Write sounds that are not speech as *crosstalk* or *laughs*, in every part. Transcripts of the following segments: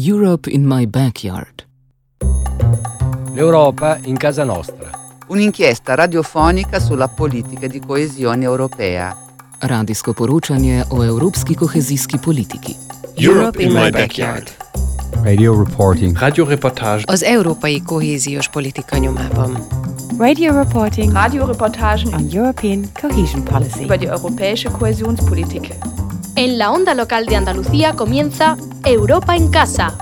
Europe in my backyard. L'Europa in casa nostra. Un'inchiesta radiofonica sulla politica di coesione europea. Radijsko poročanje o evropski kohezijski politiki. Europe in my backyard. Radio reporting. Radioreportage. Az európai kohéziós politika nyomában. Radio reporting Radioreportagen on European cohesion policy. über die europäische Kohäsionspolitik. En la onda local de Andalucía comienza Europa en Casa.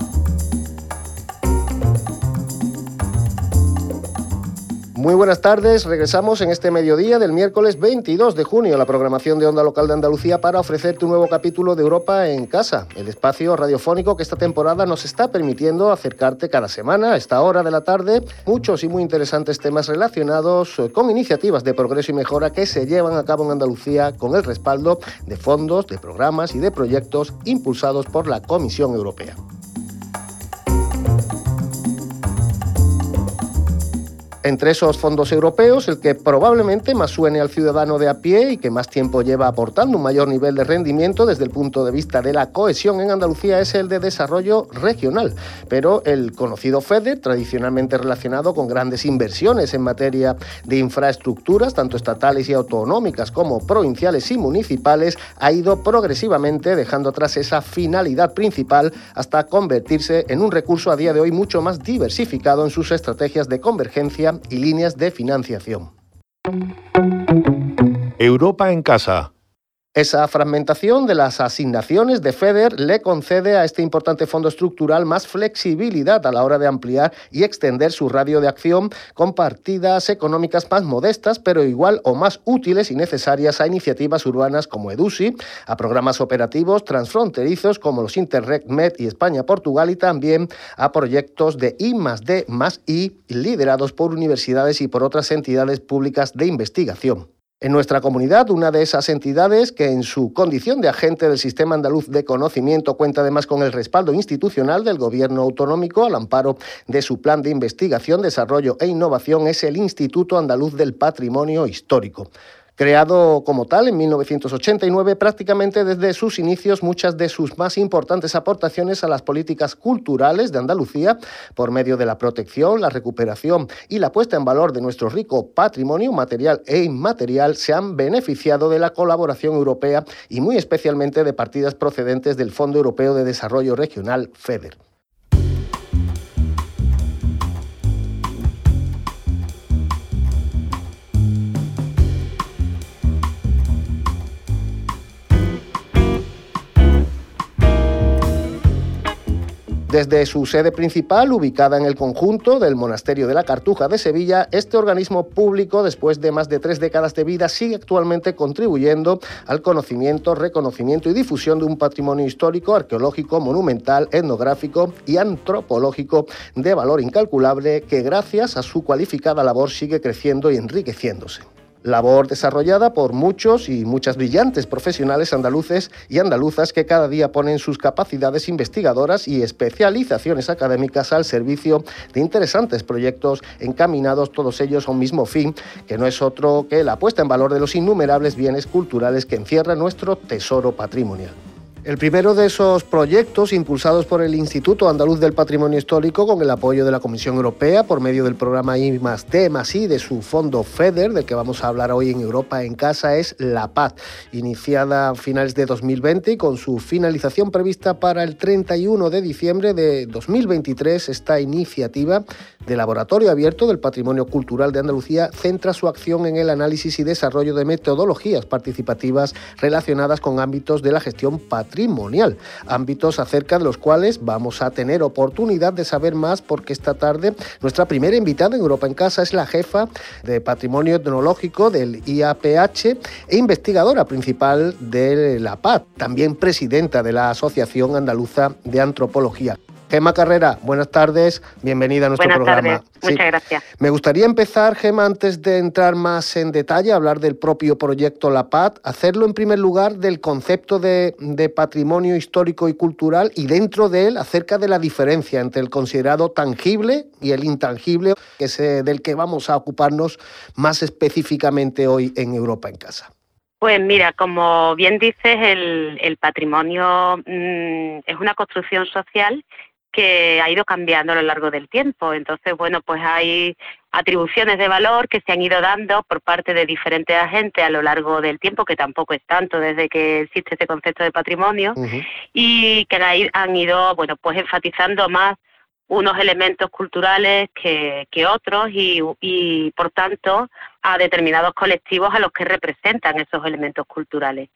Muy buenas tardes, regresamos en este mediodía del miércoles 22 de junio la programación de Onda Local de Andalucía para ofrecerte un nuevo capítulo de Europa en Casa, el espacio radiofónico que esta temporada nos está permitiendo acercarte cada semana a esta hora de la tarde muchos y muy interesantes temas relacionados eh, con iniciativas de progreso y mejora que se llevan a cabo en Andalucía con el respaldo de fondos, de programas y de proyectos impulsados por la Comisión Europea. Entre esos fondos europeos, el que probablemente más suene al ciudadano de a pie y que más tiempo lleva aportando un mayor nivel de rendimiento desde el punto de vista de la cohesión en Andalucía es el de desarrollo regional. Pero el conocido FEDER, tradicionalmente relacionado con grandes inversiones en materia de infraestructuras, tanto estatales y autonómicas como provinciales y municipales, ha ido progresivamente dejando atrás esa finalidad principal hasta convertirse en un recurso a día de hoy mucho más diversificado en sus estrategias de convergencia y líneas de financiación. Europa en casa. Esa fragmentación de las asignaciones de FEDER le concede a este importante fondo estructural más flexibilidad a la hora de ampliar y extender su radio de acción con partidas económicas más modestas, pero igual o más útiles y necesarias a iniciativas urbanas como EDUSI, a programas operativos transfronterizos como los Interreg Med y España-Portugal y también a proyectos de I más D I liderados por universidades y por otras entidades públicas de investigación. En nuestra comunidad, una de esas entidades que en su condición de agente del Sistema Andaluz de Conocimiento cuenta además con el respaldo institucional del Gobierno autonómico al amparo de su plan de investigación, desarrollo e innovación es el Instituto Andaluz del Patrimonio Histórico. Creado como tal en 1989, prácticamente desde sus inicios muchas de sus más importantes aportaciones a las políticas culturales de Andalucía, por medio de la protección, la recuperación y la puesta en valor de nuestro rico patrimonio material e inmaterial, se han beneficiado de la colaboración europea y muy especialmente de partidas procedentes del Fondo Europeo de Desarrollo Regional, FEDER. Desde su sede principal, ubicada en el conjunto del Monasterio de la Cartuja de Sevilla, este organismo público, después de más de tres décadas de vida, sigue actualmente contribuyendo al conocimiento, reconocimiento y difusión de un patrimonio histórico, arqueológico, monumental, etnográfico y antropológico de valor incalculable que gracias a su cualificada labor sigue creciendo y enriqueciéndose labor desarrollada por muchos y muchas brillantes profesionales andaluces y andaluzas que cada día ponen sus capacidades investigadoras y especializaciones académicas al servicio de interesantes proyectos encaminados todos ellos a un mismo fin, que no es otro que la puesta en valor de los innumerables bienes culturales que encierra nuestro tesoro patrimonial. El primero de esos proyectos, impulsados por el Instituto Andaluz del Patrimonio Histórico con el apoyo de la Comisión Europea por medio del programa I más D de su fondo FEDER, del que vamos a hablar hoy en Europa en Casa, es La Paz, iniciada a finales de 2020 y con su finalización prevista para el 31 de diciembre de 2023. Esta iniciativa de Laboratorio Abierto del Patrimonio Cultural de Andalucía centra su acción en el análisis y desarrollo de metodologías participativas relacionadas con ámbitos de la gestión patrimonial ámbitos acerca de los cuales vamos a tener oportunidad de saber más porque esta tarde nuestra primera invitada en Europa en Casa es la jefa de Patrimonio Etnológico del IAPH e investigadora principal de la PAD, también presidenta de la Asociación Andaluza de Antropología. Gema Carrera, buenas tardes, bienvenida a nuestro buenas programa. Tardes. Muchas gracias. Me gustaría empezar, Gema, antes de entrar más en detalle, hablar del propio proyecto La Paz, hacerlo en primer lugar del concepto de, de, patrimonio histórico y cultural y dentro de él acerca de la diferencia entre el considerado tangible y el intangible, que es eh, del que vamos a ocuparnos más específicamente hoy en Europa en Casa. Pues mira, como bien dices, el, el patrimonio mmm, es una construcción social que ha ido cambiando a lo largo del tiempo. Entonces, bueno, pues hay atribuciones de valor que se han ido dando por parte de diferentes agentes a lo largo del tiempo, que tampoco es tanto desde que existe este concepto de patrimonio, y que han ido, bueno, pues enfatizando más unos elementos culturales que, que otros y, y, por tanto, a determinados colectivos a los que representan esos elementos culturales.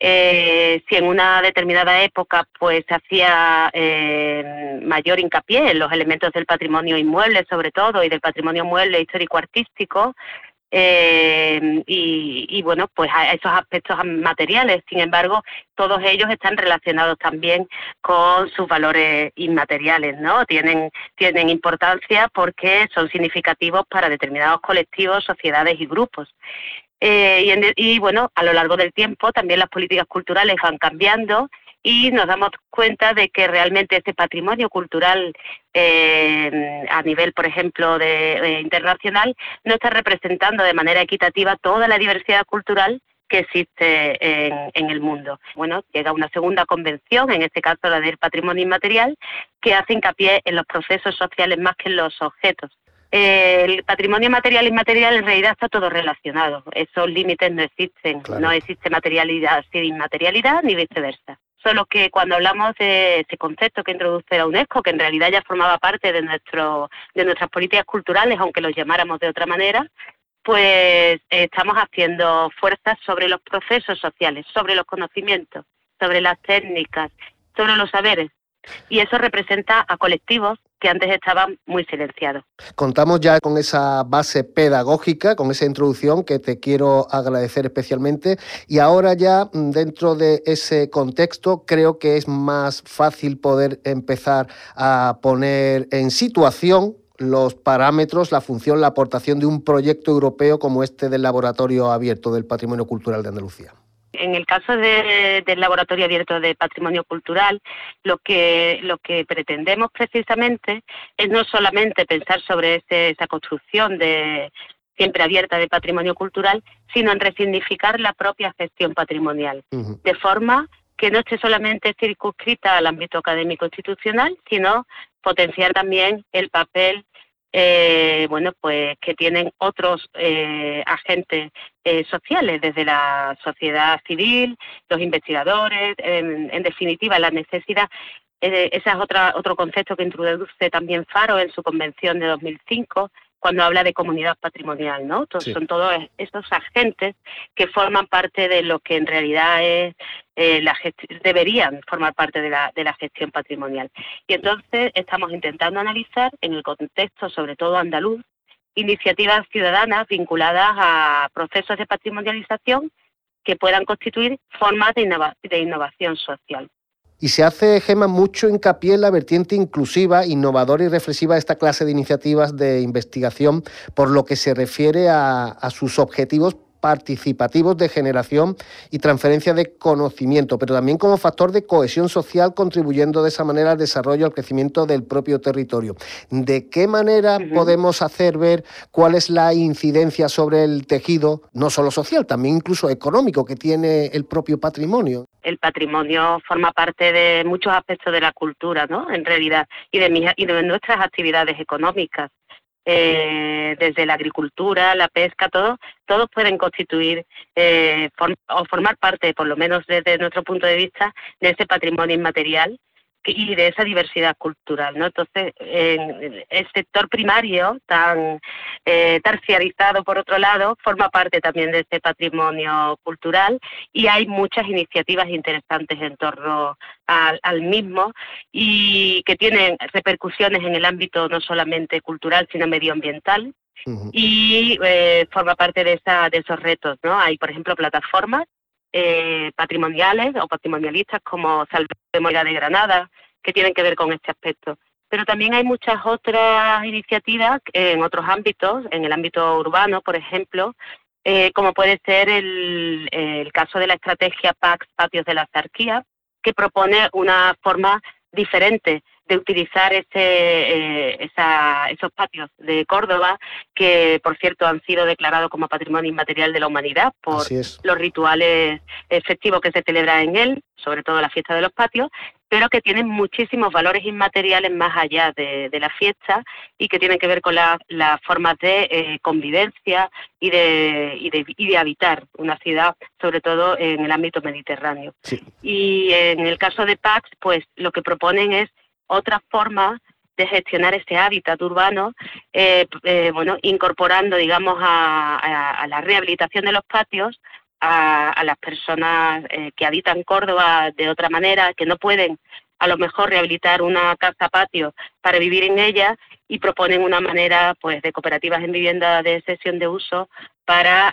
Eh, si en una determinada época pues hacía eh, mayor hincapié en los elementos del patrimonio inmueble sobre todo y del patrimonio mueble histórico artístico eh, y, bueno pues a esos aspectos materiales. Sin embargo todos ellos están relacionados también con sus valores inmateriales no tienen tienen importancia porque son significativos para determinados colectivos sociedades y grupos eh, y, bueno, a lo largo del tiempo también las políticas culturales van cambiando y nos damos cuenta de que realmente este patrimonio cultural eh, a nivel, por ejemplo, de, eh, internacional no está representando de manera equitativa toda la diversidad cultural que existe en, en, el mundo. Bueno, llega una segunda convención, en este caso la del patrimonio inmaterial, que hace hincapié en los procesos sociales más que en los objetos el patrimonio material e inmaterial en realidad está todo relacionado. Esos límites no existen. No existe materialidad sin inmaterialidad ni viceversa. Solo que cuando hablamos de ese concepto que introduce la UNESCO, que en realidad ya formaba parte de, nuestro, de nuestras políticas culturales, aunque los llamáramos de otra manera, pues estamos haciendo fuerzas sobre los procesos sociales, sobre los conocimientos, sobre las técnicas, sobre los saberes. Y eso representa a colectivos que antes estaban muy silenciados. Contamos ya con esa base pedagógica, con esa introducción que te quiero agradecer especialmente. Y ahora ya mm, dentro de ese contexto creo que es más fácil poder empezar a poner en situación los parámetros, la función, la aportación de un proyecto europeo como este del Laboratorio Abierto del Patrimonio Cultural de Andalucía. En el caso del Laboratorio Abierto de Patrimonio Cultural, lo que, lo que pretendemos precisamente es no solamente pensar sobre esa construcción de siempre abierta de patrimonio cultural, sino en resignificar la propia gestión patrimonial, de forma que no esté solamente circunscrita al ámbito académico institucional, sino potenciar también el papel eh, bueno, pues que tienen otros eh, agentes eh, sociales, desde la sociedad civil, los investigadores, en, en definitiva, la necesidad. ese es otra, otro concepto que introduce también Faro en su convención de 2005, cuando habla de comunidad patrimonial, ¿no? Son todos estos agentes que forman parte de lo que en realidad es eh, la deberían formar parte de la, de la gestión patrimonial. Y entonces estamos intentando analizar en el contexto, sobre todo andaluz, iniciativas ciudadanas vinculadas a procesos de patrimonialización que puedan constituir formas de, de innovación social. Y se hace, Gema, mucho hincapié en la vertiente inclusiva, innovadora y reflexiva de esta clase de iniciativas de investigación por lo que se refiere a, a sus objetivos participativos de generación y transferencia de conocimiento, pero también como factor de cohesión social, contribuyendo de esa manera al desarrollo, al crecimiento del propio territorio. ¿De qué manera podemos hacer ver cuál es la incidencia sobre el tejido, no solo social, también incluso económico, que tiene el propio patrimonio? El patrimonio forma parte de muchos aspectos de la cultura, ¿no? En realidad, y de, y de nuestras actividades económicas. Eh, desde la agricultura, la pesca, todo, todos pueden constituir eh, o formar parte, por lo menos desde nuestro punto de vista, de ese patrimonio inmaterial y de esa diversidad cultural, ¿no? Entonces, en el sector primario, tan eh, terciarizado por otro lado, forma parte también de este patrimonio cultural y hay muchas iniciativas interesantes en torno al, mismo y que tienen repercusiones en el ámbito no solamente cultural, sino medioambiental. Y eh, forma parte de, esa, de esos retos, ¿no? Hay, por ejemplo, plataformas eh, patrimoniales o patrimonialistas como Salve Memoria de Granada, que tienen que ver con este aspecto. Pero también hay muchas otras iniciativas en otros ámbitos, en el ámbito urbano, por ejemplo, eh, como puede ser el, el, caso de la estrategia PAX Patios de la Zarquía, que propone una forma diferente de utilizar ese, eh, esos patios de Córdoba, que por cierto han sido declarados como patrimonio inmaterial de la humanidad por los rituales festivos que se celebran en él, sobre todo la fiesta de los patios, pero que tienen muchísimos valores inmateriales más allá de, la fiesta y que tienen que ver con las formas de eh, convivencia y de, y de, y, de, habitar una ciudad, sobre todo en el ámbito mediterráneo. Y en el caso de PAX, pues lo que proponen es otra forma de gestionar ese hábitat urbano, eh, eh, bueno, incorporando, digamos, a, la rehabilitación de los patios a, las personas eh, que habitan Córdoba de otra manera, que no pueden a lo mejor rehabilitar una casa patio para vivir en ella y proponen una manera pues de cooperativas en vivienda de sesión de uso para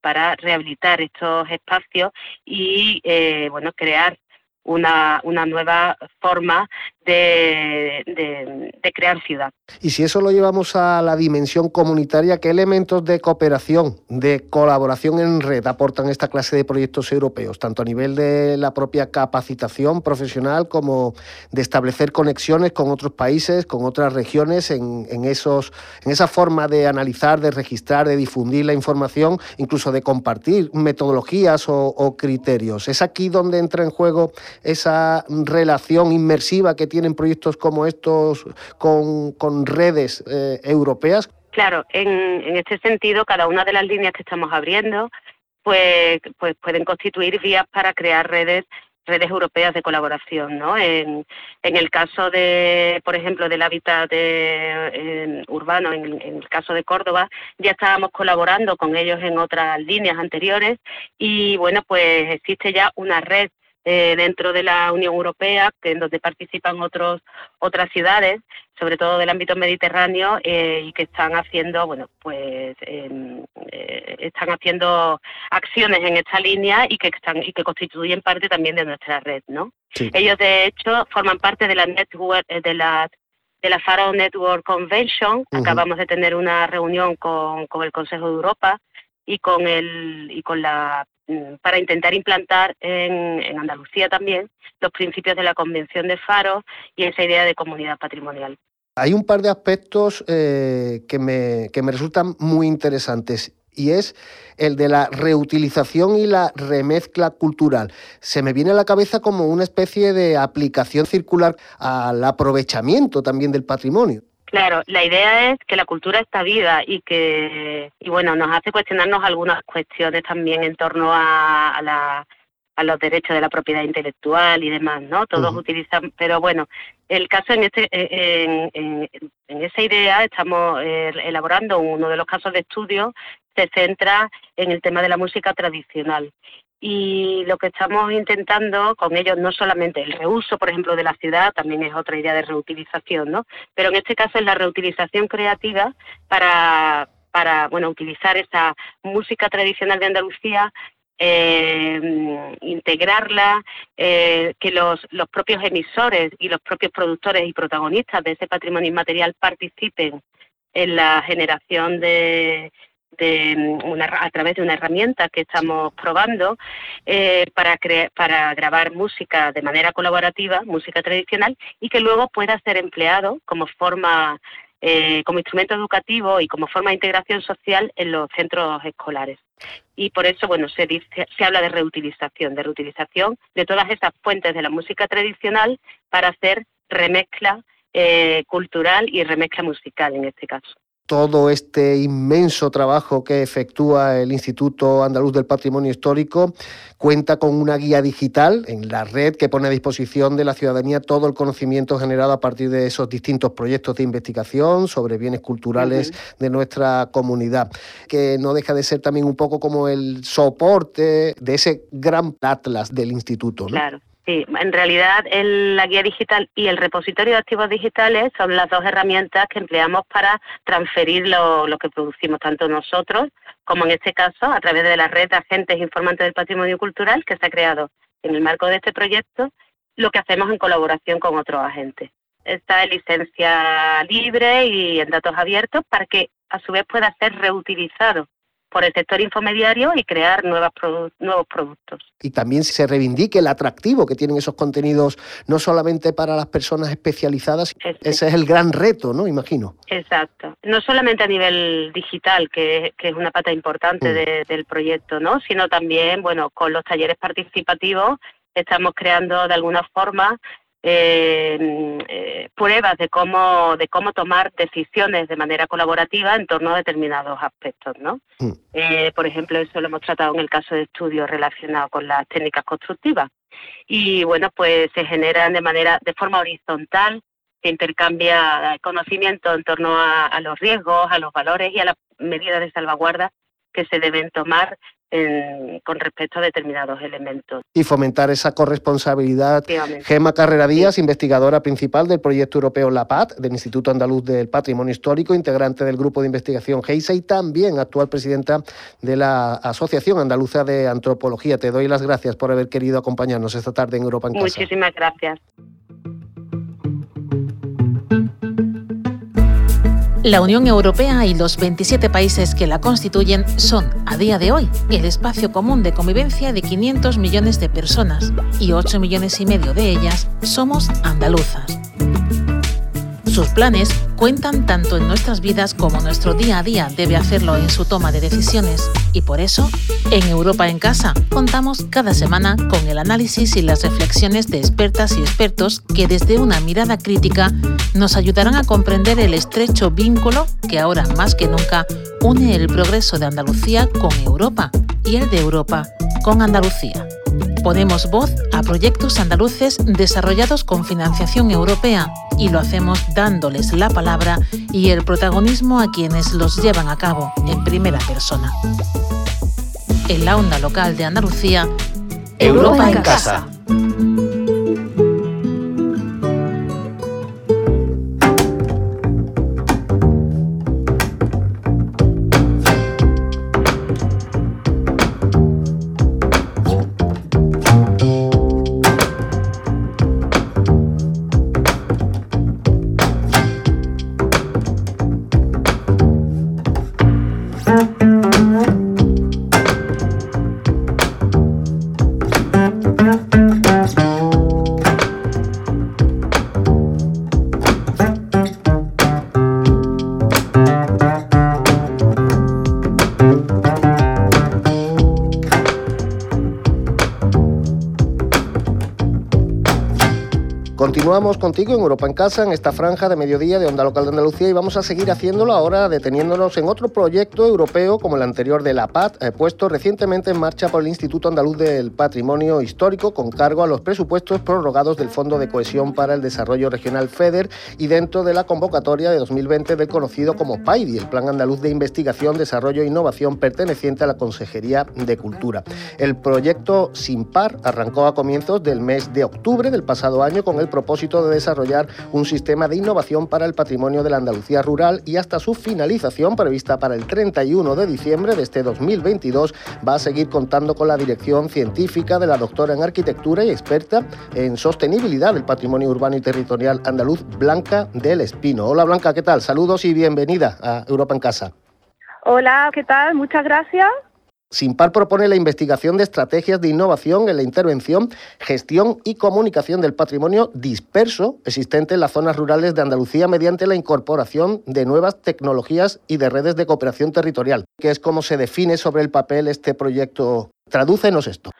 para rehabilitar estos espacios y bueno crear una, una nueva forma de, de, crear ciudad. Y si eso lo llevamos a la dimensión comunitaria, ¿qué elementos de cooperación, de colaboración en red aportan esta clase de proyectos europeos, tanto a nivel de la propia capacitación profesional como de establecer conexiones con otros países, con otras regiones, en, en, esos, en esa forma de analizar, de registrar, de difundir la información, incluso de compartir metodologías o criterios? ¿Es aquí donde entra en juego esa relación inmersiva que tienen proyectos como estos con, redes eh, europeas? Claro, en, en este sentido, cada una de las líneas que estamos abriendo, pues, pues pueden constituir vías para crear redes redes europeas de colaboración, ¿no? En, en el caso de, por ejemplo, del hábitat de, urbano, en, el caso de Córdoba, ya estábamos colaborando con ellos en otras líneas anteriores y, bueno, pues existe ya una red eh, dentro de la Unión Europea, que en donde participan otros otras ciudades, sobre todo del ámbito mediterráneo, eh, y que están haciendo, bueno, pues em, eh, están haciendo acciones en esta línea y que están y que constituyen parte también de nuestra red, ¿no? Ellos de hecho forman parte de la network de la de la Faro Network Convention. Acabamos de tener una reunión con, con el Consejo de Europa y con el y con la Mm, para intentar implantar en, Andalucía también los principios de la Convención de Faro y esa idea de comunidad patrimonial. Hay un par de aspectos eh, que, me, que me resultan muy interesantes y es el de la reutilización y la remezcla cultural. Se me viene a la cabeza como una especie de aplicación circular al aprovechamiento también del patrimonio. Claro, la idea es que la cultura está viva y que, y bueno, nos hace cuestionarnos algunas cuestiones también en torno a, la, a los derechos de la propiedad intelectual y demás, ¿no? Todos utilizan, pero bueno, el caso en este, en, en, en esa idea estamos eh, elaborando uno de los casos de estudio se centra en el tema de la música tradicional y lo que estamos intentando con ellos no solamente el reuso, por ejemplo, de la ciudad, también es otra idea de reutilización, ¿no? Pero en este caso es la reutilización creativa para, para bueno, utilizar esa música tradicional de Andalucía eh, integrarla, eh, que los, los propios emisores y los propios productores y protagonistas de ese patrimonio inmaterial participen en la generación de, una, a través de una herramienta que estamos probando eh, para, para grabar música de manera colaborativa, música tradicional, y que luego pueda ser empleado como forma, eh, como instrumento educativo y como forma de integración social en los centros escolares. Y por eso, bueno, se, dice, se habla de reutilización, de reutilización de todas esas fuentes de la música tradicional para hacer remezcla eh, cultural y remezcla musical en este caso todo este inmenso trabajo que efectúa el Instituto Andaluz del Patrimonio Histórico cuenta con una guía digital en la red que pone a disposición de la ciudadanía todo el conocimiento generado a partir de esos distintos proyectos de investigación sobre bienes culturales de nuestra comunidad, que no deja de ser también un poco como el soporte de ese gran atlas del instituto. Claro. Sí, en realidad la guía digital y el repositorio de activos digitales son las dos herramientas que empleamos para transferir lo, que producimos tanto nosotros como en este caso a través de la red de agentes informantes del patrimonio cultural que se ha creado en el marco de este proyecto, lo que hacemos en colaboración con otros agentes. Está en licencia libre y en datos abiertos para que a su vez pueda ser reutilizado por el sector infomediario y crear nuevas nuevos productos. Y también se reivindique el atractivo que tienen esos contenidos, no solamente para las personas especializadas, ese es el gran reto, ¿no? Imagino. Exacto. No solamente a nivel digital, que, es una pata importante mm. del proyecto, ¿no? Sino también, bueno, con los talleres participativos estamos creando de alguna forma eh, eh, pruebas de cómo de cómo tomar decisiones de manera colaborativa en torno a determinados aspectos, ¿no? Mm. Eh, por ejemplo, eso lo hemos tratado en el caso de estudios relacionados con las técnicas constructivas y bueno, pues se generan de manera de forma horizontal se intercambia conocimiento en torno a, a los riesgos, a los valores y a las medidas de salvaguarda que se deben tomar en- con respecto a determinados elementos. Y fomentar esa corresponsabilidad. Gema Carrera Díaz, investigadora principal del proyecto europeo LAPAT, del Instituto Andaluz del Patrimonio Histórico, integrante del grupo de investigación GEISA y también actual presidenta de la Asociación Andaluza de Antropología. Te doy las gracias por haber querido acompañarnos esta tarde en Europa en Casa. Muchísimas gracias. La Unión Europea y los 27 países que la constituyen son, a día de hoy, el espacio común de convivencia de 500 millones de personas y 8 millones y medio de ellas somos andaluzas. Sus planes cuentan tanto en nuestras vidas como nuestro día a día debe hacerlo en su toma de decisiones y por eso, en Europa en Casa, contamos cada semana con el análisis y las reflexiones de expertas y expertos que desde una mirada crítica nos ayudarán a comprender el estrecho vínculo que ahora más que nunca une el progreso de Andalucía con Europa y el de Europa con Andalucía. Ponemos voz a proyectos andaluces desarrollados con financiación europea y lo hacemos dándoles la palabra y el protagonismo a quienes los llevan a cabo en primera persona. En la onda local de Andalucía, Europa, en casa. Continuamos contigo en Europa en Casa, en esta franja de mediodía de Onda Local de Andalucía y vamos a seguir haciéndolo ahora deteniéndonos en otro proyecto europeo como el anterior de la PAT, eh, puesto recientemente en marcha por el Instituto Andaluz del Patrimonio Histórico con cargo a los presupuestos prorrogados del Fondo de Cohesión para el Desarrollo Regional FEDER y dentro de la convocatoria de 2020 del conocido como PAIDI, el Plan Andaluz de Investigación, Desarrollo e Innovación perteneciente a la Consejería de Cultura. El proyecto Sin Par arrancó a comienzos del mes de octubre del pasado año con el propósito de desarrollar un sistema de innovación para el patrimonio de la Andalucía rural y hasta su finalización prevista para el 31 de diciembre de este 2022 va a seguir contando con la dirección científica de la doctora en arquitectura y experta en sostenibilidad del patrimonio urbano y territorial andaluz, Blanca del Espino. Hola Blanca, ¿qué tal? Saludos y bienvenida a Europa en Casa. Hola, ¿qué tal? Muchas gracias. Simpar propone la investigación de estrategias de innovación en la intervención, gestión y comunicación del patrimonio disperso existente en las zonas rurales de Andalucía mediante la incorporación de nuevas tecnologías y de redes de cooperación territorial, que es como se define sobre el papel este proyecto. Tradúcenos esto.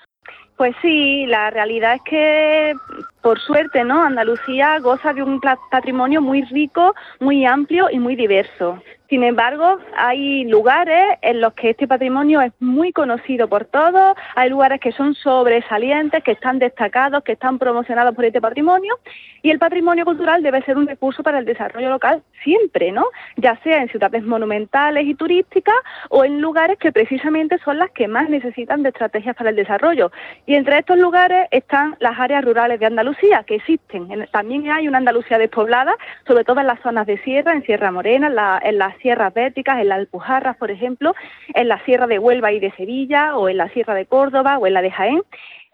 Pues sí, la realidad es que, por suerte, ¿no? Andalucía goza de un patrimonio muy rico, muy amplio y muy diverso. Sin embargo, hay lugares en los que este patrimonio es muy conocido por todos, hay lugares que son sobresalientes, que están destacados, que están promocionados por este patrimonio, y el patrimonio cultural debe ser un recurso para el desarrollo local siempre, ¿no? Ya sea en ciudades monumentales y turísticas o en lugares que precisamente son las que más necesitan de estrategias para el desarrollo. Y entre estos lugares están las áreas rurales de Andalucía, que existen. En- También hay una Andalucía despoblada, sobre todo en las zonas de sierra, en Sierra Morena, en, la- en las sierras béticas, en las Alpujarras, por ejemplo, en la sierra de Huelva y de Sevilla, o en la sierra de Córdoba, o en la de Jaén.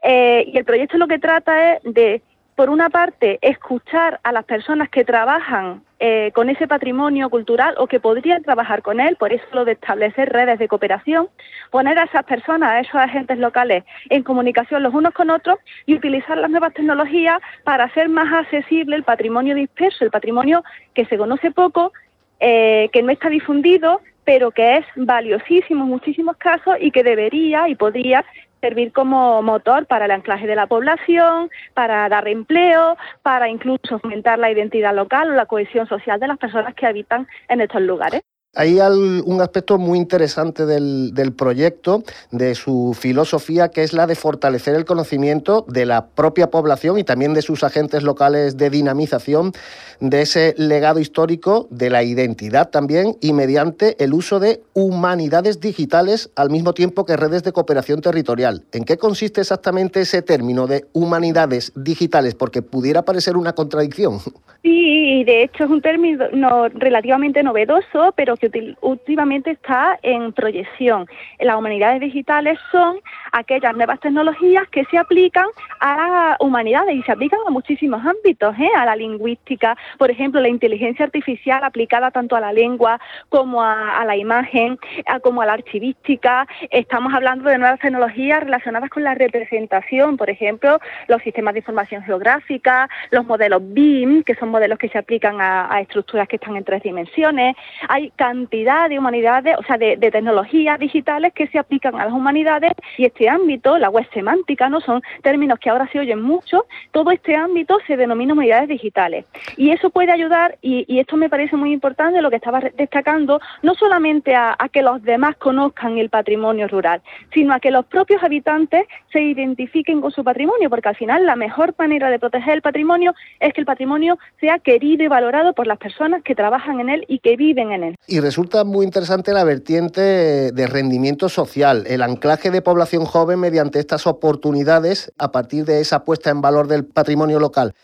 Eh, y el proyecto lo que trata es de, por una parte, escuchar a las personas que trabajan eh, con ese patrimonio cultural o que podrían trabajar con él, por eso lo de establecer redes de cooperación, poner a esas personas, a esos agentes locales en comunicación los unos con otros y utilizar las nuevas tecnologías para hacer más accesible el patrimonio disperso, el patrimonio que se conoce poco, eh, que no está difundido, pero que es valiosísimo en muchísimos casos y que debería y podría servir como motor para el anclaje de la población, para dar empleo, para incluso fomentar la identidad local o la cohesión social de las personas que habitan en estos lugares. Hay un aspecto muy interesante del, proyecto, de su filosofía, que es la de fortalecer el conocimiento de la propia población y también de sus agentes locales de dinamización de ese legado histórico, de la identidad también y mediante el uso de humanidades digitales al mismo tiempo que redes de cooperación territorial. ¿En qué consiste exactamente ese término de humanidades digitales? Porque pudiera parecer una contradicción. Sí, de hecho es un término relativamente novedoso, pero que últimamente está en proyección. Las humanidades digitales son aquellas nuevas tecnologías que se aplican a humanidades y se aplican a muchísimos ámbitos, ¿eh? a la lingüística, por ejemplo, la inteligencia artificial aplicada tanto a la lengua como a, la imagen, como a la archivística. Estamos hablando de nuevas tecnologías relacionadas con la representación, por ejemplo, los sistemas de información geográfica, los modelos BIM, que son modelos que se aplican a, estructuras que están en tres dimensiones. Hay cantidad de humanidades, o sea, de, tecnologías digitales que se aplican a las humanidades y este ámbito, la web semántica, no son términos que ahora se oyen mucho, todo este ámbito se denomina humanidades digitales. Y eso puede ayudar, y, esto me parece muy importante, lo que estaba destacando, no solamente a, que los demás conozcan el patrimonio rural, sino a que los propios habitantes se identifiquen con su patrimonio, porque al final la mejor manera de proteger el patrimonio es que el patrimonio sea querido y valorado por las personas que trabajan en él y que viven en él. Y resulta muy interesante la vertiente de rendimiento social, el anclaje de población joven mediante estas oportunidades a partir de esa puesta en valor del patrimonio local.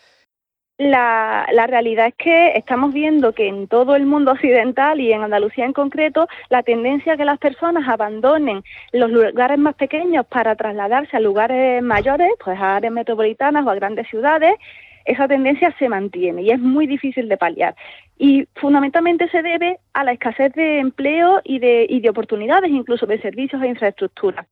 La, realidad es que estamos viendo que en todo el mundo occidental y en Andalucía en concreto, la tendencia a que las personas abandonen los lugares más pequeños para trasladarse a lugares mayores, pues a áreas metropolitanas o a grandes ciudades, esa tendencia se mantiene y es muy difícil de paliar. Y fundamentalmente se debe a la escasez de empleo y de, y de oportunidades, incluso de servicios e infraestructura.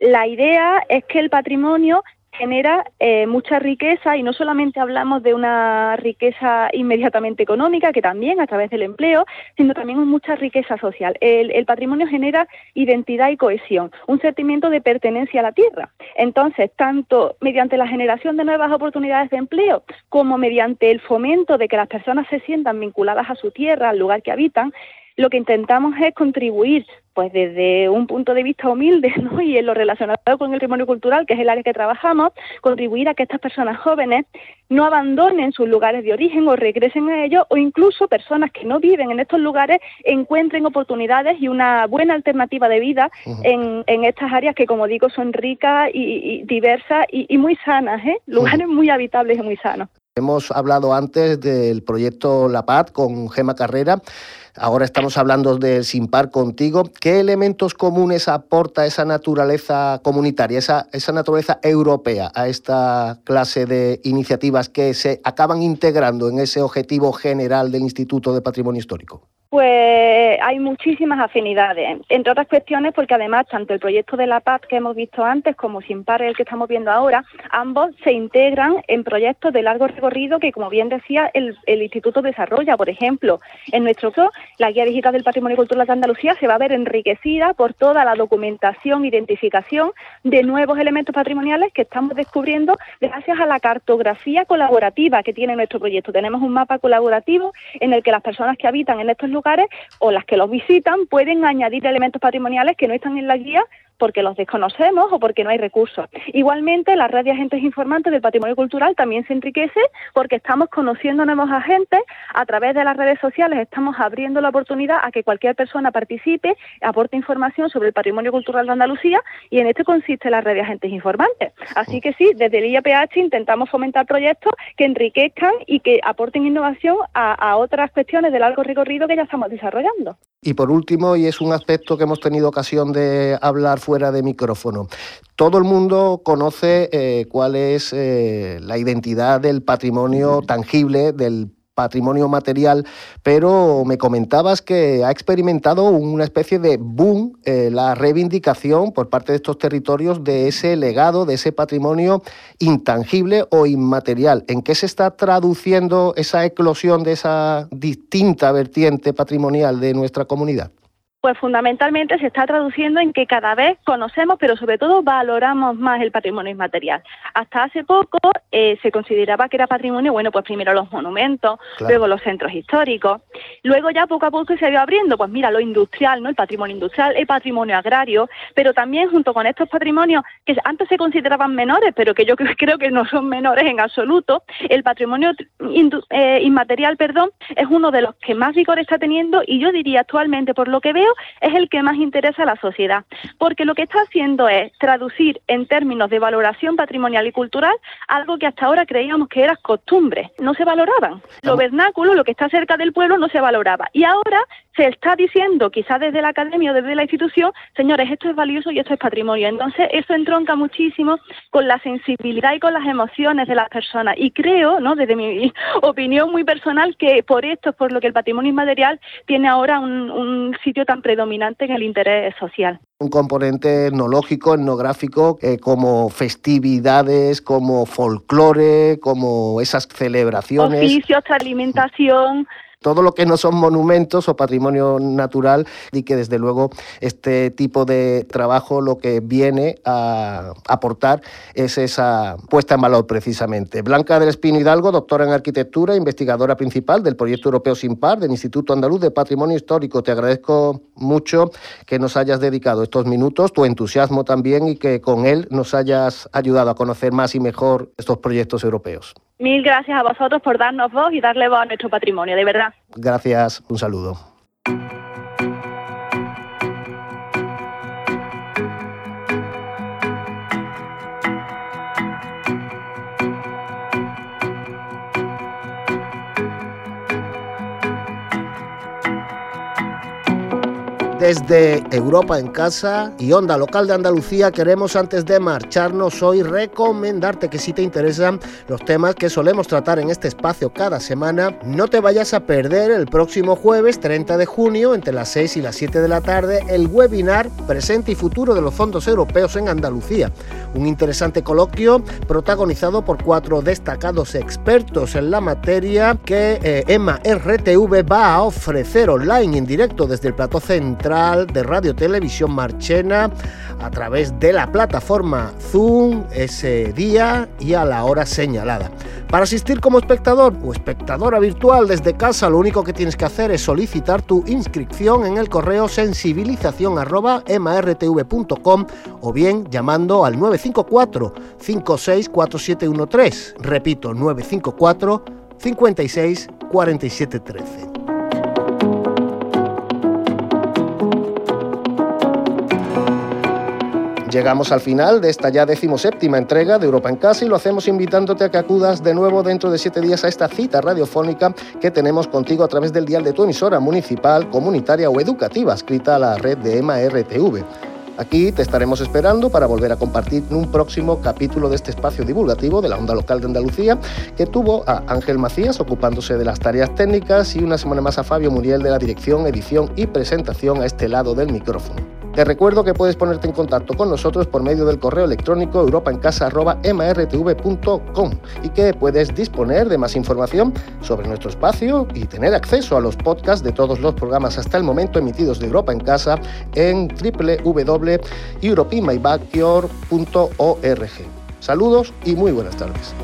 La idea es que el patrimonio genera eh, mucha riqueza y no solamente hablamos de una riqueza inmediatamente económica, que también a través del empleo, sino también mucha riqueza social. El, patrimonio genera identidad y cohesión, un sentimiento de pertenencia a la tierra. Entonces, tanto mediante la generación de nuevas oportunidades de empleo como mediante el fomento de que las personas se sientan vinculadas a su tierra, al lugar que habitan, lo que intentamos es contribuir pues desde un punto de vista humilde *laughs* ¿no? y en lo relacionado con el patrimonio cultural, que es el área que trabajamos, contribuir a que estas personas jóvenes no abandonen sus lugares de origen o regresen a ellos, o incluso personas que no viven en estos lugares encuentren oportunidades y una buena alternativa de vida en, estas áreas que, como digo, son ricas y, diversas y, muy sanas, ¿eh? lugares muy habitables y muy sanos. Hemos hablado antes del proyecto La Paz con Gema Carrera. Ahora estamos hablando del Simpar contigo. ¿Qué elementos comunes aporta esa naturaleza comunitaria, esa, esa naturaleza europea a esta clase de iniciativas que se acaban integrando en ese objetivo general del Instituto de Patrimonio Histórico? Pues hay muchísimas afinidades, entre otras cuestiones porque además tanto el proyecto de la paz que hemos visto antes como Simpar el que estamos viendo ahora, ambos se integran en proyectos de largo recorrido que como bien decía el, Instituto desarrolla. Por ejemplo, en nuestro caso, la Guía Digital del Patrimonio Cultural de Andalucía se va a ver enriquecida por toda la documentación, identificación de nuevos elementos patrimoniales que estamos descubriendo gracias a la cartografía colaborativa que tiene nuestro proyecto. Tenemos un mapa colaborativo en el que las personas que habitan en estos lugares o las que los visitan pueden añadir elementos patrimoniales que no están en la guía porque los desconocemos o porque no hay recursos. Igualmente, la red de agentes informantes del patrimonio cultural también se enriquece porque estamos conociendo nuevos agentes a través de las redes sociales, estamos abriendo la oportunidad a que cualquier persona participe, aporte información sobre el patrimonio cultural de Andalucía y en esto consiste la red de agentes informantes. Así que sí, desde el IAPH intentamos fomentar proyectos que enriquezcan y que aporten innovación a, a otras cuestiones de largo recorrido que ya estamos desarrollando. Y por último, y es un aspecto que hemos tenido ocasión de hablar fuera de micrófono, todo el mundo conoce eh, cuál es eh, la identidad del patrimonio tangible, del patrimonio material, pero me comentabas que ha experimentado una especie de boom eh, la reivindicación por parte de estos territorios de ese legado, de ese patrimonio intangible o inmaterial. ¿En qué se está traduciendo esa eclosión de esa distinta vertiente patrimonial de nuestra comunidad? Pues fundamentalmente se está traduciendo en que cada vez conocemos, pero sobre todo valoramos más el patrimonio inmaterial. Hasta hace poco eh, se consideraba que era patrimonio, bueno, pues primero los monumentos, luego los centros históricos, luego ya poco a poco se ha ido abriendo, pues mira, lo industrial, ¿no? El patrimonio industrial, el patrimonio agrario, pero también junto con estos patrimonios que antes se consideraban menores, pero que yo *laughs* creo que no son menores en absoluto, el patrimonio eh, inmaterial, perdón, es uno de los que más vigor está teniendo y yo diría actualmente, por lo que veo, es el que más interesa a la sociedad, porque lo que está haciendo es traducir en términos de valoración patrimonial y cultural algo que hasta ahora creíamos que era costumbre, no se valoraban. Lo vernáculo, lo que está cerca del pueblo, no se valoraba. Y ahora se está diciendo, quizás desde la academia o desde la institución, señores, esto es valioso y esto es patrimonio. Entonces, eso entronca muchísimo con la sensibilidad y con las emociones de las personas. Y creo, ¿no? desde mi *laughs* opinión muy personal, que por esto es por lo que el patrimonio inmaterial tiene ahora un, un sitio tan predominante en el interés social un componente etnológico, etnográfico, eh, como festividades, como folclore, como esas celebraciones. Oficios, alimentación, todo lo que no son monumentos o patrimonio natural y que desde luego este tipo de trabajo lo que viene a aportar es esa puesta en valor precisamente. Blanca del Espino Hidalgo, doctora en arquitectura, investigadora principal del proyecto europeo Sin Par del Instituto Andaluz de Patrimonio Histórico. Te agradezco mucho que nos hayas dedicado estos minutos, tu entusiasmo también y que con él nos hayas ayudado a conocer más y mejor estos proyectos europeos. Mil gracias a vosotros por darnos voz y darle voz a nuestro patrimonio, de verdad. Gracias, un saludo. Desde Europa en Casa y Onda Local de Andalucía queremos antes de marcharnos hoy recomendarte que si te interesan los temas que solemos tratar en este espacio cada semana, no te vayas a perder el próximo jueves 30 de junio entre las 6 y las 7 de la tarde el webinar Presente y Futuro de los Fondos Europeos en Andalucía. Un interesante coloquio protagonizado por cuatro destacados expertos en la materia que eh, Emma RTV va a ofrecer online en directo desde el plato central de Radio Televisión Marchena a través de la plataforma Zoom ese día y a la hora señalada. Para asistir como espectador o espectadora virtual desde casa, lo único que tienes que hacer es solicitar tu inscripción en el correo sensibilización@mrtv.com o bien llamando al 954 564713. Repito, 954 56 47 13. Llegamos al final de esta ya decimoséptima entrega de Europa en Casa y lo hacemos invitándote a que acudas de nuevo dentro de siete días a esta cita radiofónica que tenemos contigo a través del dial de tu emisora municipal, comunitaria o educativa, escrita a la red de EMA RTV. Aquí te estaremos esperando para volver a compartir un próximo capítulo de este espacio divulgativo de la onda local de Andalucía, que tuvo a Ángel Macías ocupándose de las tareas técnicas y una semana más a Fabio Muriel de la dirección, edición y presentación a este lado del micrófono. Te recuerdo que puedes ponerte en contacto con nosotros por medio del correo electrónico europaencasa.mrtv.com y que puedes disponer de más información sobre nuestro espacio y tener acceso a los podcasts de todos los programas hasta el momento emitidos de Europa en Casa en www.europeanmybackyard.org. Saludos y muy buenas tardes.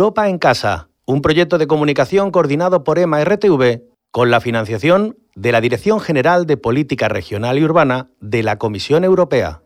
Europa en Casa, un proyecto de comunicación coordinado por EMA RTV con la financiación de la Dirección General de Política Regional y Urbana de la Comisión Europea.